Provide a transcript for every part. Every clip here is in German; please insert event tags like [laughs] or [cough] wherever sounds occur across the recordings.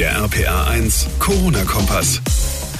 Der RPA 1 Corona-Kompass.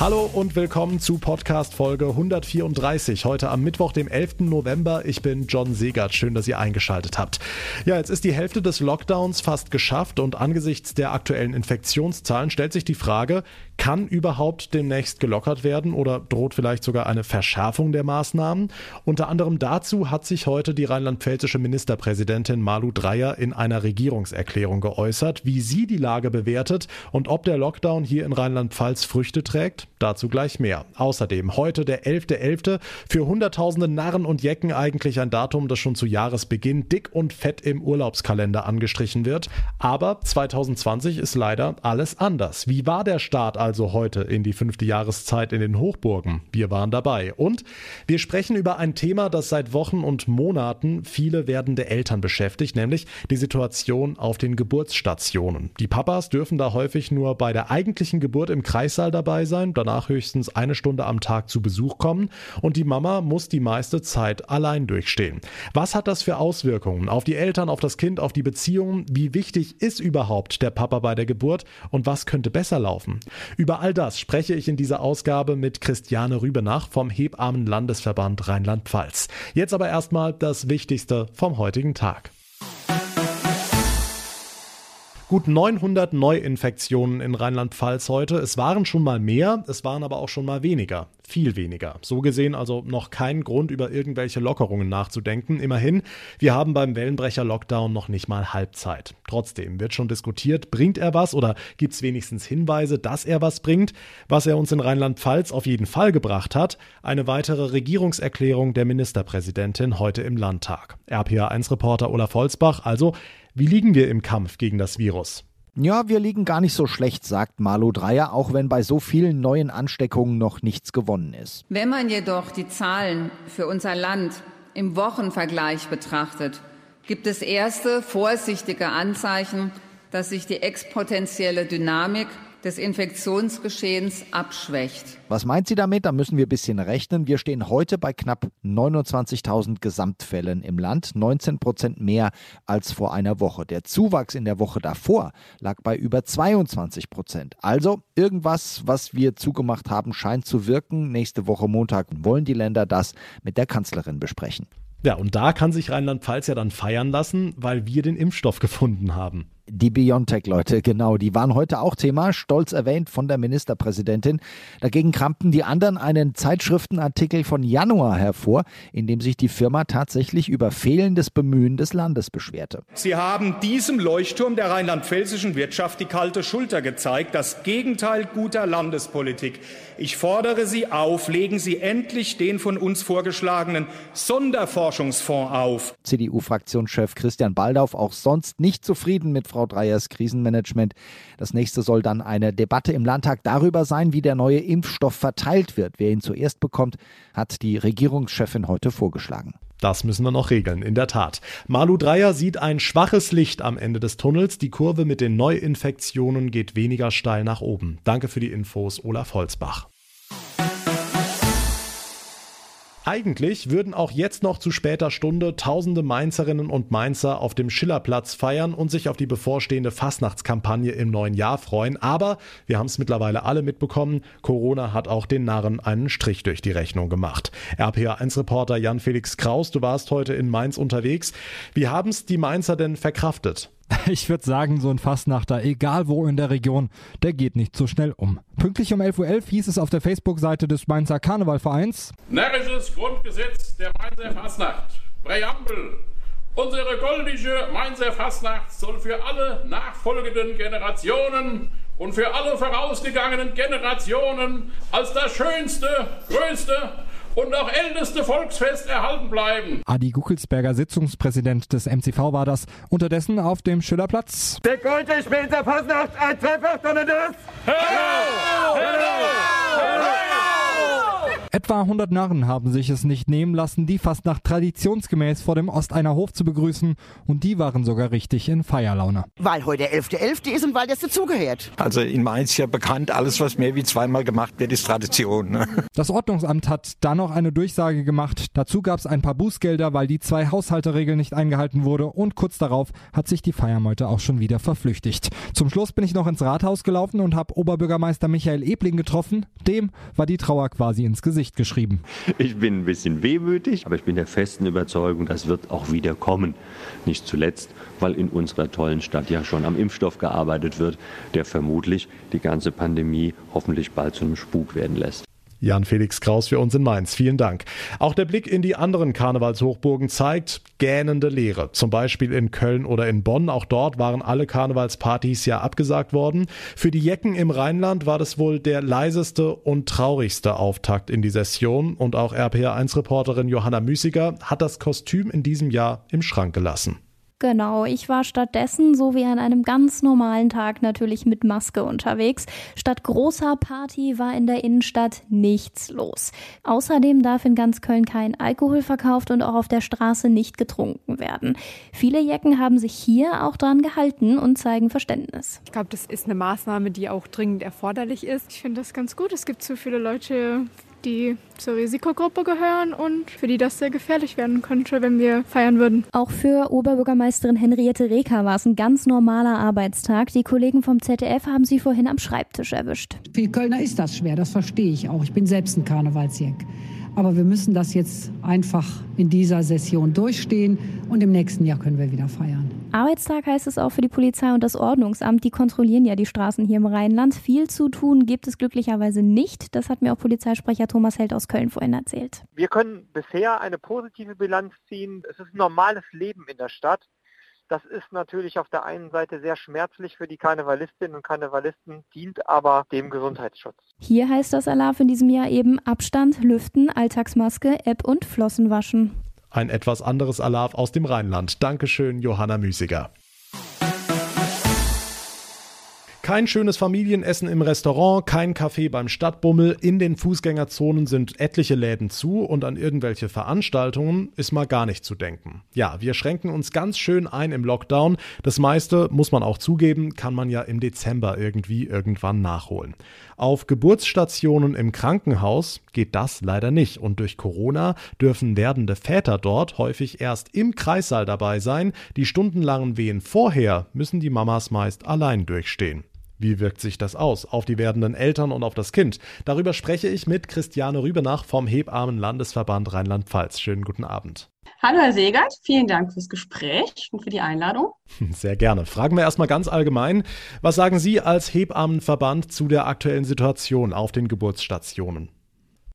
Hallo und willkommen zu Podcast Folge 134. Heute am Mittwoch, dem 11. November. Ich bin John Segert. Schön, dass ihr eingeschaltet habt. Ja, jetzt ist die Hälfte des Lockdowns fast geschafft und angesichts der aktuellen Infektionszahlen stellt sich die Frage, kann überhaupt demnächst gelockert werden oder droht vielleicht sogar eine Verschärfung der Maßnahmen? Unter anderem dazu hat sich heute die rheinland-pfälzische Ministerpräsidentin Malu Dreyer in einer Regierungserklärung geäußert, wie sie die Lage bewertet und ob der Lockdown hier in Rheinland-Pfalz Früchte trägt. Dazu gleich mehr. Außerdem heute der 11.11. .11. für Hunderttausende Narren und Jecken eigentlich ein Datum, das schon zu Jahresbeginn dick und fett im Urlaubskalender angestrichen wird. Aber 2020 ist leider alles anders. Wie war der Start also heute in die fünfte Jahreszeit in den Hochburgen? Wir waren dabei. Und wir sprechen über ein Thema, das seit Wochen und Monaten viele werdende Eltern beschäftigt, nämlich die Situation auf den Geburtsstationen. Die Papas dürfen da häufig nur bei der eigentlichen Geburt im Kreissaal dabei sein. Danach höchstens eine Stunde am Tag zu Besuch kommen und die Mama muss die meiste Zeit allein durchstehen. Was hat das für Auswirkungen auf die Eltern, auf das Kind, auf die Beziehungen? Wie wichtig ist überhaupt der Papa bei der Geburt und was könnte besser laufen? Über all das spreche ich in dieser Ausgabe mit Christiane Rübenach vom Hebammenlandesverband Rheinland-Pfalz. Jetzt aber erstmal das Wichtigste vom heutigen Tag. Gut 900 Neuinfektionen in Rheinland-Pfalz heute. Es waren schon mal mehr, es waren aber auch schon mal weniger. Viel weniger. So gesehen also noch kein Grund, über irgendwelche Lockerungen nachzudenken. Immerhin, wir haben beim Wellenbrecher-Lockdown noch nicht mal Halbzeit. Trotzdem wird schon diskutiert, bringt er was oder gibt es wenigstens Hinweise, dass er was bringt? Was er uns in Rheinland-Pfalz auf jeden Fall gebracht hat, eine weitere Regierungserklärung der Ministerpräsidentin heute im Landtag. RPA1-Reporter Olaf Holzbach, also wie liegen wir im Kampf gegen das Virus? Ja, wir liegen gar nicht so schlecht, sagt Marlo Dreyer, auch wenn bei so vielen neuen Ansteckungen noch nichts gewonnen ist. Wenn man jedoch die Zahlen für unser Land im Wochenvergleich betrachtet, gibt es erste vorsichtige Anzeichen, dass sich die exponentielle Dynamik des Infektionsgeschehens abschwächt. Was meint sie damit? Da müssen wir ein bisschen rechnen. Wir stehen heute bei knapp 29.000 Gesamtfällen im Land, 19 Prozent mehr als vor einer Woche. Der Zuwachs in der Woche davor lag bei über 22 Prozent. Also irgendwas, was wir zugemacht haben, scheint zu wirken. Nächste Woche Montag wollen die Länder das mit der Kanzlerin besprechen. Ja, und da kann sich Rheinland-Pfalz ja dann feiern lassen, weil wir den Impfstoff gefunden haben. Die BioNTech-Leute, genau, die waren heute auch Thema, stolz erwähnt von der Ministerpräsidentin. Dagegen kramten die anderen einen Zeitschriftenartikel von Januar hervor, in dem sich die Firma tatsächlich über fehlendes Bemühen des Landes beschwerte. Sie haben diesem Leuchtturm der rheinland-pfälzischen Wirtschaft die kalte Schulter gezeigt, das Gegenteil guter Landespolitik. Ich fordere Sie auf, legen Sie endlich den von uns vorgeschlagenen Sonderforschungsfonds auf. CDU-Fraktionschef Christian Baldauf auch sonst nicht zufrieden mit Frau Frau Dreyers Krisenmanagement. Das nächste soll dann eine Debatte im Landtag darüber sein, wie der neue Impfstoff verteilt wird. Wer ihn zuerst bekommt, hat die Regierungschefin heute vorgeschlagen. Das müssen wir noch regeln, in der Tat. Malu Dreyer sieht ein schwaches Licht am Ende des Tunnels. Die Kurve mit den Neuinfektionen geht weniger steil nach oben. Danke für die Infos, Olaf Holzbach. Eigentlich würden auch jetzt noch zu später Stunde tausende Mainzerinnen und Mainzer auf dem Schillerplatz feiern und sich auf die bevorstehende Fastnachtskampagne im neuen Jahr freuen. Aber wir haben es mittlerweile alle mitbekommen, Corona hat auch den Narren einen Strich durch die Rechnung gemacht. RPA1-Reporter Jan-Felix Kraus, du warst heute in Mainz unterwegs. Wie haben es die Mainzer denn verkraftet? [laughs] Ich würde sagen, so ein Fastnachter, egal wo in der Region, der geht nicht so schnell um. Pünktlich um 11.11 Uhr hieß es auf der Facebook-Seite des Mainzer Karnevalvereins: Närrisches Grundgesetz der Mainzer Fastnacht. Präambel. Unsere goldische Mainzer Fastnacht soll für alle nachfolgenden Generationen und für alle vorausgegangenen Generationen als das schönste, größte und auch älteste Volksfest erhalten bleiben. Adi Guckelsberger, Sitzungspräsident des MCV, war das. Unterdessen auf dem Schillerplatz. Der Gold spielt der Passnacht ein Dreifach, sondern das. Hello! Hello! Hello! Etwa 100 Narren haben sich es nicht nehmen lassen, die Fastnacht traditionsgemäß vor dem Osteiner Hof zu begrüßen und die waren sogar richtig in Feierlaune. Weil heute der 11.11. .11. ist und weil das dazugehört. Also in Mainz ja bekannt, alles was mehr wie zweimal gemacht wird, ist Tradition. Ne? [laughs] Das Ordnungsamt hat dann noch eine Durchsage gemacht. Dazu gab es ein paar Bußgelder, weil die zwei Haushalteregeln nicht eingehalten wurde und kurz darauf hat sich die Feiermeute auch schon wieder verflüchtigt. Zum Schluss bin ich noch ins Rathaus gelaufen und habe Oberbürgermeister Michael Ebling getroffen. Dem war die Trauer quasi ins Gesicht Gesicht geschrieben. Ich bin ein bisschen wehmütig, aber ich bin der festen Überzeugung, das wird auch wieder kommen. Nicht zuletzt, weil in unserer tollen Stadt ja schon am Impfstoff gearbeitet wird, der vermutlich die ganze Pandemie hoffentlich bald zu einem Spuk werden lässt. Jan Felix Kraus für uns in Mainz. Vielen Dank. Auch der Blick in die anderen Karnevalshochburgen zeigt gähnende Leere. Zum Beispiel in Köln oder in Bonn. Auch dort waren alle Karnevalspartys ja abgesagt worden. Für die Jecken im Rheinland war das wohl der leiseste und traurigste Auftakt in die Session. Und auch RPR1-Reporterin Johanna Müßiger hat das Kostüm in diesem Jahr im Schrank gelassen. Genau, ich war stattdessen, so wie an einem ganz normalen Tag, natürlich mit Maske unterwegs. Statt großer Party war in der Innenstadt nichts los. Außerdem darf in ganz Köln kein Alkohol verkauft und auch auf der Straße nicht getrunken werden. Viele Jecken haben sich hier auch dran gehalten und zeigen Verständnis. Ich glaube, das ist eine Maßnahme, die auch dringend erforderlich ist. Ich finde das ganz gut. Es gibt so viele Leute, die zur Risikogruppe gehören und für die das sehr gefährlich werden könnte, wenn wir feiern würden. Auch für Oberbürgermeisterin Henriette Reker war es ein ganz normaler Arbeitstag. Die Kollegen vom ZDF haben sie vorhin am Schreibtisch erwischt. Für Kölner ist das schwer, das verstehe ich auch. Ich bin selbst ein Karnevalsjäck. Aber wir müssen das jetzt einfach in dieser Session durchstehen und im nächsten Jahr können wir wieder feiern. Arbeitstag heißt es auch für die Polizei und das Ordnungsamt. Die kontrollieren ja die Straßen hier im Rheinland. Viel zu tun gibt es glücklicherweise nicht. Das hat mir auch Polizeisprecher Thomas Held aus Köln vorhin erzählt. Wir können bisher eine positive Bilanz ziehen. Es ist ein normales Leben in der Stadt. Das ist natürlich auf der einen Seite sehr schmerzlich für die Karnevalistinnen und Karnevalisten, dient aber dem Gesundheitsschutz. Hier heißt das Alarv in diesem Jahr eben Abstand, Lüften, Alltagsmaske, App und Flossen waschen. Ein etwas anderes Alarv aus dem Rheinland. Dankeschön, Johanna Müßiger. Kein schönes Familienessen im Restaurant, kein Kaffee beim Stadtbummel, in den Fußgängerzonen sind etliche Läden zu und an irgendwelche Veranstaltungen ist mal gar nicht zu denken. Ja, wir schränken uns ganz schön ein im Lockdown. Das meiste, muss man auch zugeben, kann man ja im Dezember irgendwie irgendwann nachholen. Auf Geburtsstationen im Krankenhaus geht das leider nicht und durch Corona dürfen werdende Väter dort häufig erst im Kreissaal dabei sein. Die stundenlangen Wehen vorher müssen die Mamas meist allein durchstehen. Wie wirkt sich das aus auf die werdenden Eltern und auf das Kind? Darüber spreche ich mit Christiane Rübenach vom Hebammen-Landesverband Rheinland-Pfalz. Schönen guten Abend. Hallo Herr Segert, vielen Dank fürs Gespräch und für die Einladung. Sehr gerne. Fragen wir erstmal ganz allgemein. Was sagen Sie als Hebammenverband zu der aktuellen Situation auf den Geburtsstationen?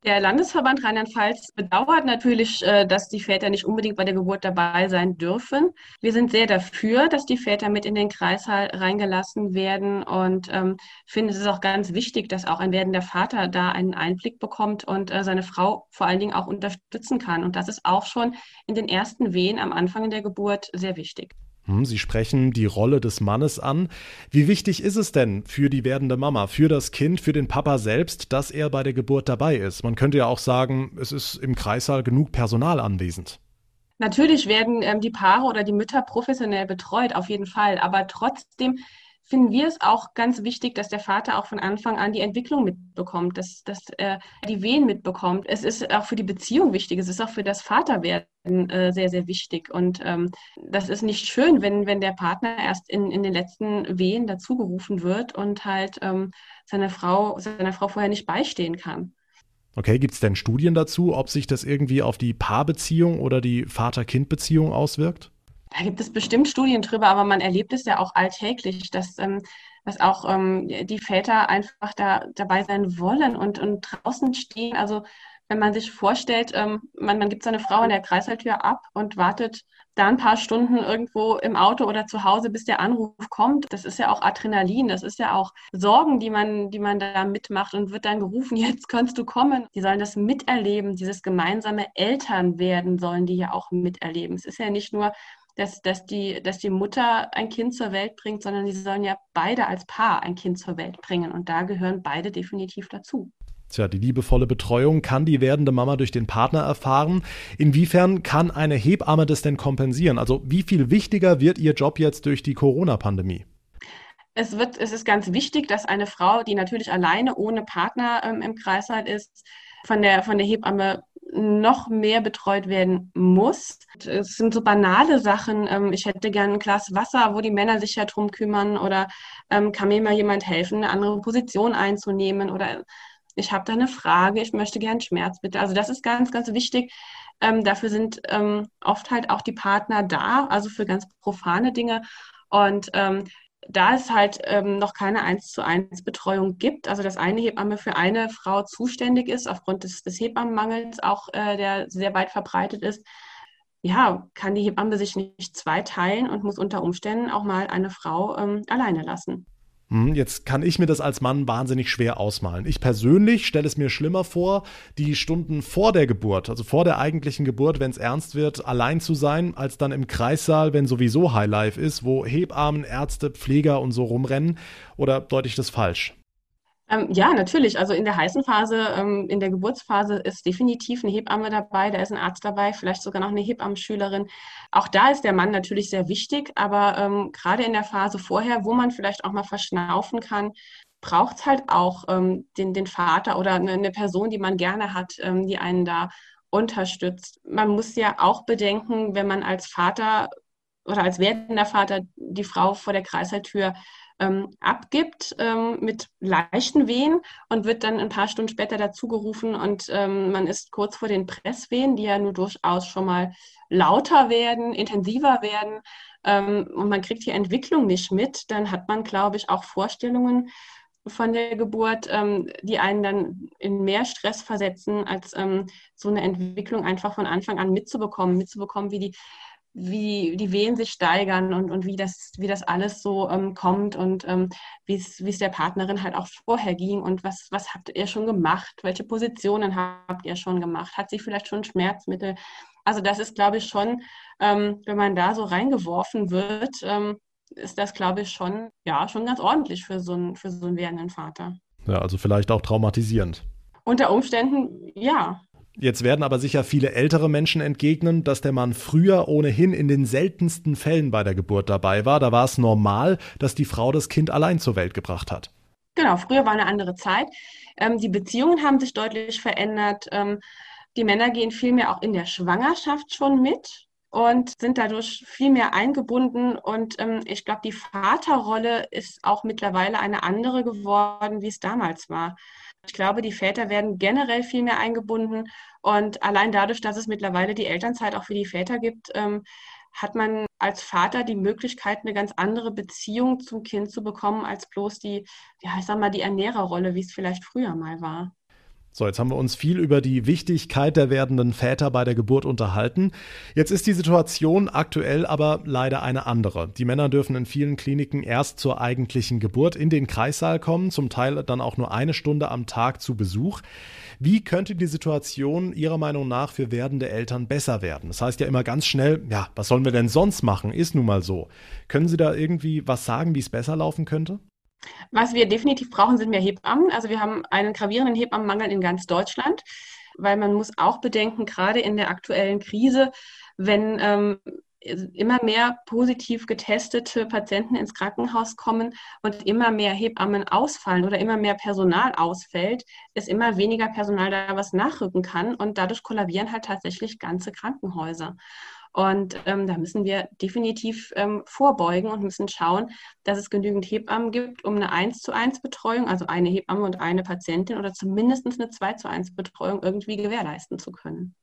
Der Landesverband Rheinland-Pfalz bedauert natürlich, äh, dass die Väter nicht unbedingt bei der Geburt dabei sein dürfen. Wir sind sehr dafür, dass die Väter mit in den Kreissaal reingelassen werden und ähm, finden es ist auch ganz wichtig, dass auch ein werdender Vater da einen Einblick bekommt und äh, seine Frau vor allen Dingen auch unterstützen kann. Und das ist auch schon in den ersten Wehen am Anfang der Geburt sehr wichtig. Hm, Sie sprechen die Rolle des Mannes an. Wie wichtig ist es denn für die werdende Mama, für das Kind, für den Papa selbst, dass er bei der Geburt dabei ist? Man könnte ja auch sagen, es ist im Kreissaal genug Personal anwesend. Natürlich werden ähm, die Paare oder die Mütter professionell betreut, auf jeden Fall. Aber trotzdem finden wir es auch ganz wichtig, dass der Vater auch von Anfang an die Entwicklung mitbekommt, dass, dass er die Wehen mitbekommt. Es ist auch für die Beziehung wichtig, es ist auch für das Vaterwerden äh, sehr, sehr wichtig. Und ähm, das ist nicht schön, wenn, wenn der Partner erst in, in den letzten Wehen dazugerufen wird und halt ähm, seiner, Frau, seiner Frau vorher nicht beistehen kann. Okay, gibt es denn Studien dazu, ob sich das irgendwie auf die Paarbeziehung oder die Vater-Kind-Beziehung auswirkt? Da gibt es bestimmt Studien drüber, aber man erlebt es ja auch alltäglich, dass, ähm, dass auch ähm, die Väter einfach da dabei sein wollen und, und draußen stehen. Also wenn man sich vorstellt, ähm, man, man gibt seine Frau an der Kreisalltür ab und wartet da ein paar Stunden irgendwo im Auto oder zu Hause, bis der Anruf kommt. Das ist ja auch Adrenalin, das ist ja auch Sorgen, die man, die man da mitmacht und wird dann gerufen, [laughs] jetzt kannst du kommen. Die sollen das miterleben, dieses gemeinsame Elternwerden sollen die ja auch miterleben. Es ist ja nicht nur dass, dass, die, dass die Mutter ein Kind zur Welt bringt, sondern sie sollen ja beide als Paar ein Kind zur Welt bringen. Und da gehören beide definitiv dazu. Tja, die liebevolle Betreuung kann die werdende Mama durch den Partner erfahren. Inwiefern kann eine Hebamme das denn kompensieren? Also wie viel wichtiger wird ihr Job jetzt durch die Corona-Pandemie? Es, wird, es ist ganz wichtig, dass eine Frau, die natürlich alleine ohne Partner ähm, im Kreißsaal ist, von der, von der Hebamme noch mehr betreut werden muss. Es sind so banale Sachen. Ähm, ich hätte gern ein Glas Wasser, wo die Männer sich ja drum kümmern oder ähm, kann mir mal jemand helfen, eine andere Position einzunehmen oder ich habe da eine Frage, ich möchte gern Schmerzmittel. Also das ist ganz, ganz wichtig. Ähm, dafür sind oft halt auch die Partner da, also für ganz profane Dinge. Und ähm, da es halt ähm, noch keine 1 zu 1 Betreuung gibt, also dass eine Hebamme für eine Frau zuständig ist, aufgrund des, des Hebammenmangels auch, äh, der sehr weit verbreitet ist, ja, kann die Hebamme sich nicht zweiteilen und muss unter Umständen auch mal eine Frau ähm, alleine lassen. Hm, jetzt kann ich mir das als Mann wahnsinnig schwer ausmalen. Ich persönlich stelle es mir schlimmer vor, die Stunden vor der Geburt, also vor der eigentlichen Geburt, wenn es ernst wird, allein zu sein, als dann im Kreissaal, wenn sowieso Highlife ist, wo Hebammen, Ärzte, Pfleger und so rumrennen. Oder deute ich das falsch? Ähm, ja, natürlich. Also in der heißen Phase, ähm, in der Geburtsphase ist definitiv eine Hebamme dabei, da ist ein Arzt dabei, vielleicht sogar noch eine Hebammenschülerin. Auch da ist der Mann natürlich sehr wichtig, aber ähm, gerade in der Phase vorher, wo man vielleicht auch mal verschnaufen kann, braucht es halt auch ähm, den, den Vater oder eine, eine, Person, die man gerne hat, ähm, die einen da unterstützt. Man muss ja auch bedenken, wenn man als Vater oder als werdender Vater die Frau vor der Kreißsaaltür ähm, abgibt ähm, mit leichten Wehen und wird dann ein paar Stunden später dazugerufen und ähm, man ist kurz vor den Presswehen, die ja nur durchaus schon mal lauter werden, intensiver werden ähm, und man kriegt die Entwicklung nicht mit, dann hat man, glaube ich, auch Vorstellungen von der Geburt, ähm, die einen dann in mehr Stress versetzen, als ähm, so eine Entwicklung einfach von Anfang an mitzubekommen, mitzubekommen, wie die wie die Wehen sich steigern und, und wie, das, wie das alles so ähm, kommt und ähm, wie es der Partnerin halt auch vorher ging und was, was habt ihr schon gemacht, welche Positionen habt ihr schon gemacht, hat sie vielleicht schon Schmerzmittel. Also das ist, glaube ich, schon, ähm, wenn man da so reingeworfen wird, ähm, ist das, glaube ich, schon, ja, schon ganz ordentlich für so einen, für so einen werdenden Vater. Ja, also vielleicht auch traumatisierend. Unter Umständen, ja, Jetzt werden aber sicher viele ältere Menschen entgegnen, dass der Mann früher ohnehin in den seltensten Fällen bei der Geburt dabei war. Da war es normal, dass die Frau das Kind allein zur Welt gebracht hat. Genau, früher war eine andere Zeit. Ähm, die Beziehungen haben sich deutlich verändert. Ähm, die Männer gehen vielmehr auch in der Schwangerschaft schon mit und sind dadurch viel mehr eingebunden. Und ähm, ich glaube, die Vaterrolle ist auch mittlerweile eine andere geworden, wie es damals war. Ich glaube, die Väter werden generell viel mehr eingebunden und allein dadurch, dass es mittlerweile die Elternzeit auch für die Väter gibt, ähm, hat man als Vater die Möglichkeit, eine ganz andere Beziehung zum Kind zu bekommen, als bloß die, ja, ich sag mal, die Ernährerrolle, wie es vielleicht früher mal war. So, jetzt haben wir uns viel über die Wichtigkeit der werdenden Väter bei der Geburt unterhalten. Jetzt ist die Situation aktuell aber leider eine andere. Die Männer dürfen in vielen Kliniken erst zur eigentlichen Geburt in den Kreissaal kommen, zum Teil dann auch nur eine Stunde am Tag zu Besuch. Wie könnte die Situation Ihrer Meinung nach für werdende Eltern besser werden? Das heißt ja immer ganz schnell, ja, was sollen wir denn sonst machen? Ist nun mal so. Können Sie da irgendwie was sagen, wie es besser laufen könnte? Was wir definitiv brauchen, sind mehr Hebammen. Also wir haben einen gravierenden Hebammenmangel in ganz Deutschland, weil man muss auch bedenken, gerade in der aktuellen Krise, wenn ähm, immer mehr positiv getestete Patienten ins Krankenhaus kommen und immer mehr Hebammen ausfallen oder immer mehr Personal ausfällt, ist immer weniger Personal da, was nachrücken kann und dadurch kollabieren halt tatsächlich ganze Krankenhäuser. Und ähm, da müssen wir definitiv ähm, vorbeugen und müssen schauen, dass es genügend Hebammen gibt, um eine 1 zu 1 Betreuung, also eine Hebamme und eine Patientin oder zumindest eine 2 zu 1 Betreuung irgendwie gewährleisten zu können.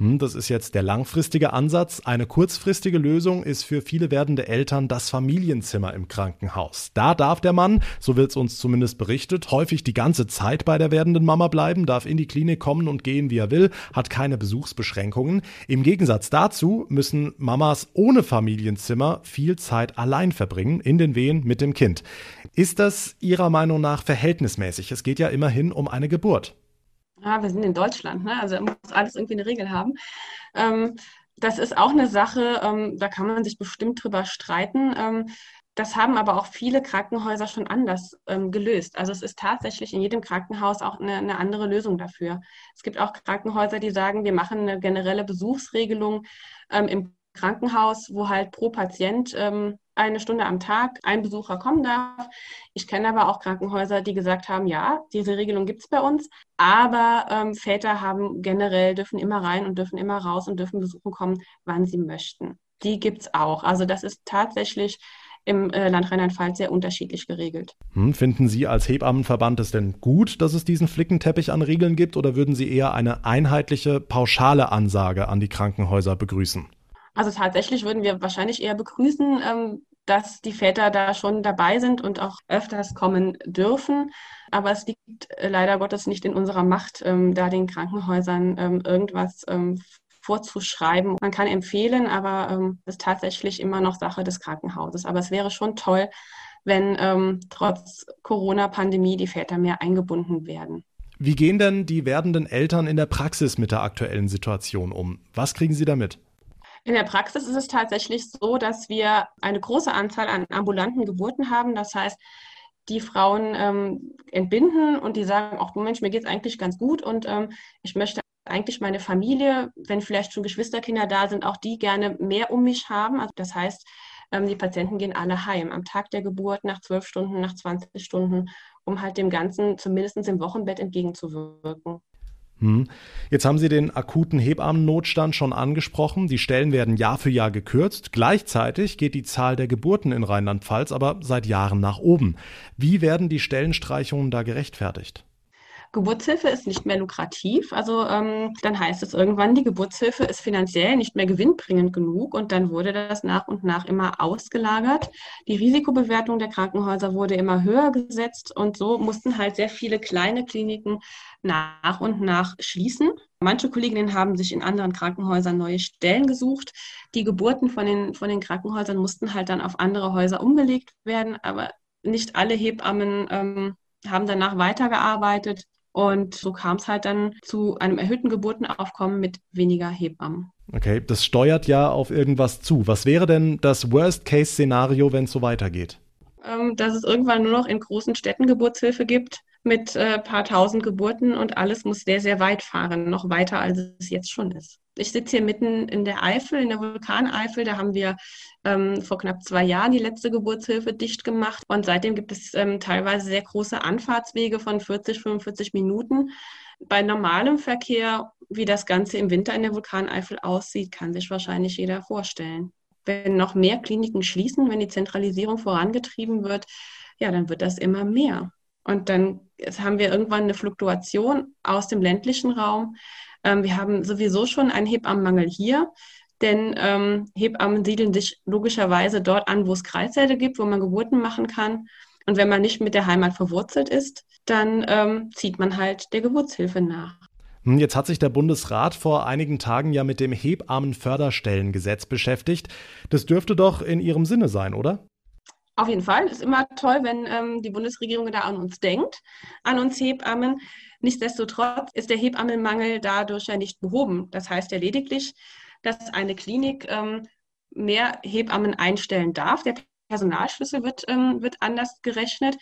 Hm, das ist jetzt der langfristige Ansatz. Eine kurzfristige Lösung ist für viele werdende Eltern das Familienzimmer im Krankenhaus. Da darf der Mann, so wird es uns zumindest berichtet, häufig die ganze Zeit bei der werdenden Mama bleiben, darf in die Klinik kommen und gehen, wie er will, hat keine Besuchsbeschränkungen. Im Gegensatz dazu müssen Mamas ohne Familienzimmer viel Zeit allein verbringen, in den Wehen mit dem Kind. Ist das Ihrer Meinung nach verhältnismäßig? Es geht ja immerhin um eine Geburt ah, wir sind in Deutschland, ne? also muss alles irgendwie eine Regel haben. Ähm, das ist auch eine Sache, ähm, da kann man sich bestimmt drüber streiten. Ähm, Das haben aber auch viele Krankenhäuser schon anders ähm, gelöst. Also es ist tatsächlich in jedem Krankenhaus auch eine, eine, andere Lösung dafür. Es gibt auch Krankenhäuser, die sagen, wir machen eine generelle Besuchsregelung ähm, im Krankenhaus, wo halt pro Patient ähm, eine Stunde am Tag ein Besucher kommen darf. Ich kenne aber auch Krankenhäuser, die gesagt haben, ja, diese Regelung gibt es bei uns, aber ähm, Väter haben generell, dürfen immer rein und dürfen immer raus und dürfen besuchen kommen, wann sie möchten. Die gibt es auch. Also das ist tatsächlich im äh, Land Rheinland-Pfalz sehr unterschiedlich geregelt. Hm, finden Sie als Hebammenverband es denn gut, dass es diesen Flickenteppich an Regeln gibt oder würden Sie eher eine einheitliche, pauschale Ansage an die Krankenhäuser begrüßen? Also tatsächlich würden wir wahrscheinlich eher begrüßen, ähm, dass die Väter da schon dabei sind und auch öfters kommen dürfen. Aber es liegt äh, leider Gottes nicht in unserer Macht, ähm, da den Krankenhäusern ähm, irgendwas ähm, vorzuschreiben. Man kann empfehlen, aber ähm, ist tatsächlich immer noch Sache des Krankenhauses. Aber es wäre schon toll, wenn ähm, trotz Corona-Pandemie die Väter mehr eingebunden werden. Wie gehen denn die werdenden Eltern in der Praxis mit der aktuellen Situation um? Was kriegen sie damit? In der Praxis ist es tatsächlich so, dass wir eine große Anzahl an ambulanten Geburten haben. Das heißt, die Frauen ähm, entbinden und die sagen, du Mensch, mir geht es eigentlich ganz gut und ähm, ich möchte eigentlich meine Familie, wenn vielleicht schon Geschwisterkinder da sind, auch die gerne mehr um mich haben. Also das heißt, ähm, die Patienten gehen alle heim am Tag der Geburt, nach zwölf Stunden, nach 20 Stunden, um halt dem Ganzen zumindest im Wochenbett entgegenzuwirken. Hm. Jetzt haben Sie den akuten Hebammennotstand schon angesprochen. Die Stellen werden Jahr für Jahr gekürzt. Gleichzeitig geht die Zahl der Geburten in Rheinland-Pfalz aber seit Jahren nach oben. Wie werden die Stellenstreichungen da gerechtfertigt? Geburtshilfe ist nicht mehr lukrativ. Also ähm, dann heißt es irgendwann, die Geburtshilfe ist finanziell nicht mehr gewinnbringend genug und dann wurde das nach und nach immer ausgelagert. Die Risikobewertung der Krankenhäuser wurde immer höher gesetzt und so mussten halt sehr viele kleine Kliniken nach und nach schließen. Manche Kolleginnen haben sich in anderen Krankenhäusern neue Stellen gesucht. Die Geburten von den, von den Krankenhäusern mussten halt dann auf andere Häuser umgelegt werden, aber nicht alle Hebammen ähm, haben danach weitergearbeitet. Und so kam es halt dann zu einem erhöhten Geburtenaufkommen mit weniger Hebammen. Okay, das steuert ja auf irgendwas zu. Was wäre denn das Worst-Case-Szenario, wenn es so weitergeht? Ähm, dass es irgendwann nur noch in großen Städten Geburtshilfe gibt mit ein äh, paar tausend Geburten und alles muss sehr, sehr weit fahren, noch weiter als es jetzt schon ist. Ich sitze hier mitten in der Eifel, in der Vulkaneifel. Da haben wir ähm, vor knapp zwei Jahren die letzte Geburtshilfe dicht gemacht. Und seitdem gibt es ähm, teilweise sehr große Anfahrtswege von 40, 45 Minuten. Bei normalem Verkehr, wie das Ganze im Winter in der Vulkaneifel aussieht, kann sich wahrscheinlich jeder vorstellen. Wenn noch mehr Kliniken schließen, wenn die Zentralisierung vorangetrieben wird, ja, dann wird das immer mehr. Und dann haben wir irgendwann eine Fluktuation aus dem ländlichen Raum. Ähm, wir haben sowieso schon einen Hebammenmangel hier, denn ähm, Hebammen siedeln sich logischerweise dort an, wo es Kreissäle gibt, wo man Geburten machen kann. Und wenn man nicht mit der Heimat verwurzelt ist, dann ähm, zieht man halt der Geburtshilfe nach. Hm, jetzt hat sich der Bundesrat vor einigen Tagen ja mit dem Hebammenförderstellengesetz beschäftigt. Das dürfte doch in Ihrem Sinne sein, oder? Auf jeden Fall. Ist immer toll, wenn ähm, die Bundesregierung da an uns denkt, an uns Hebammen. Nichtsdestotrotz ist der Hebammenmangel dadurch ja nicht behoben. Das heißt ja lediglich, dass eine Klinik ähm, mehr Hebammen einstellen darf. Der Personalschlüssel wird, ähm, wird anders gerechnet.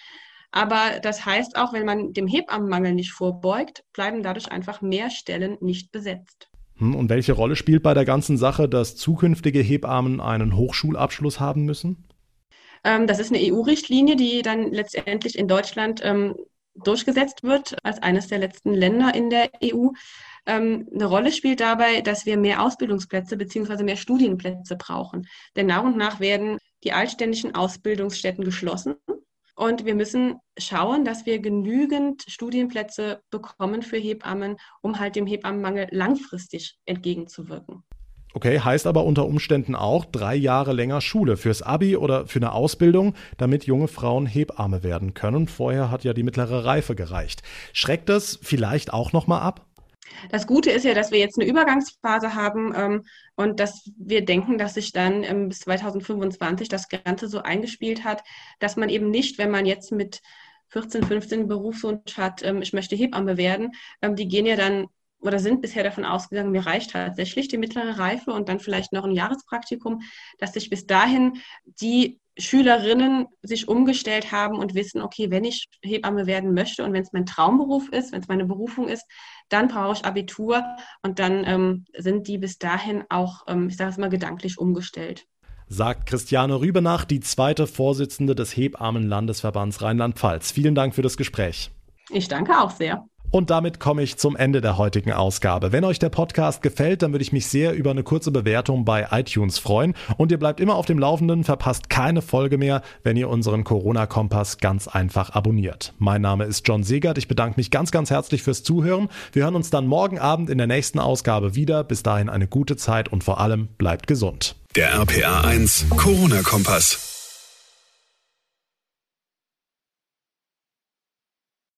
Aber das heißt auch, wenn man dem Hebammenmangel nicht vorbeugt, bleiben dadurch einfach mehr Stellen nicht besetzt. Hm, und welche Rolle spielt bei der ganzen Sache, dass zukünftige Hebammen einen Hochschulabschluss haben müssen? Ähm, das ist eine EU-Richtlinie, die dann letztendlich in Deutschland ähm, durchgesetzt wird als eines der letzten Länder in der EU. Ähm, eine Rolle spielt dabei, dass wir mehr Ausbildungsplätze bzw. mehr Studienplätze brauchen. Denn nach und nach werden die altständischen Ausbildungsstätten geschlossen. Und wir müssen schauen, dass wir genügend Studienplätze bekommen für Hebammen, um halt dem Hebammenmangel langfristig entgegenzuwirken. Okay, heißt aber unter Umständen auch drei Jahre länger Schule fürs Abi oder für eine Ausbildung, damit junge Frauen Hebamme werden können. Vorher hat ja die mittlere Reife gereicht. Schreckt das vielleicht auch nochmal ab? Das Gute ist ja, dass wir jetzt eine Übergangsphase haben ähm, und dass wir denken, dass sich dann ähm, bis 2025 das Ganze so eingespielt hat, dass man eben nicht, wenn man jetzt mit 14, 15 Berufswunsch hat, ähm, ich möchte Hebamme werden, ähm, die gehen ja dann oder sind bisher davon ausgegangen, mir reicht tatsächlich die mittlere Reife und dann vielleicht noch ein Jahrespraktikum, dass sich bis dahin die Schülerinnen sich umgestellt haben und wissen, okay, wenn ich Hebamme werden möchte und wenn es mein Traumberuf ist, wenn es meine Berufung ist, dann brauche ich Abitur und dann ähm, sind die bis dahin auch, ähm, ich sage es mal, gedanklich umgestellt. Sagt Christiane Rübenach, die zweite Vorsitzende des Hebammenlandesverbands Rheinland-Pfalz. Vielen Dank für das Gespräch. Ich danke auch sehr. Und damit komme ich zum Ende der heutigen Ausgabe. Wenn euch der Podcast gefällt, dann würde ich mich sehr über eine kurze Bewertung bei iTunes freuen. Und ihr bleibt immer auf dem Laufenden, verpasst keine Folge mehr, wenn ihr unseren Corona-Kompass ganz einfach abonniert. Mein Name ist John Segert. Ich bedanke mich ganz, ganz herzlich fürs Zuhören. Wir hören uns dann morgen Abend in der nächsten Ausgabe wieder. Bis dahin eine gute Zeit und vor allem bleibt gesund. Der RPA 1 Corona-Kompass.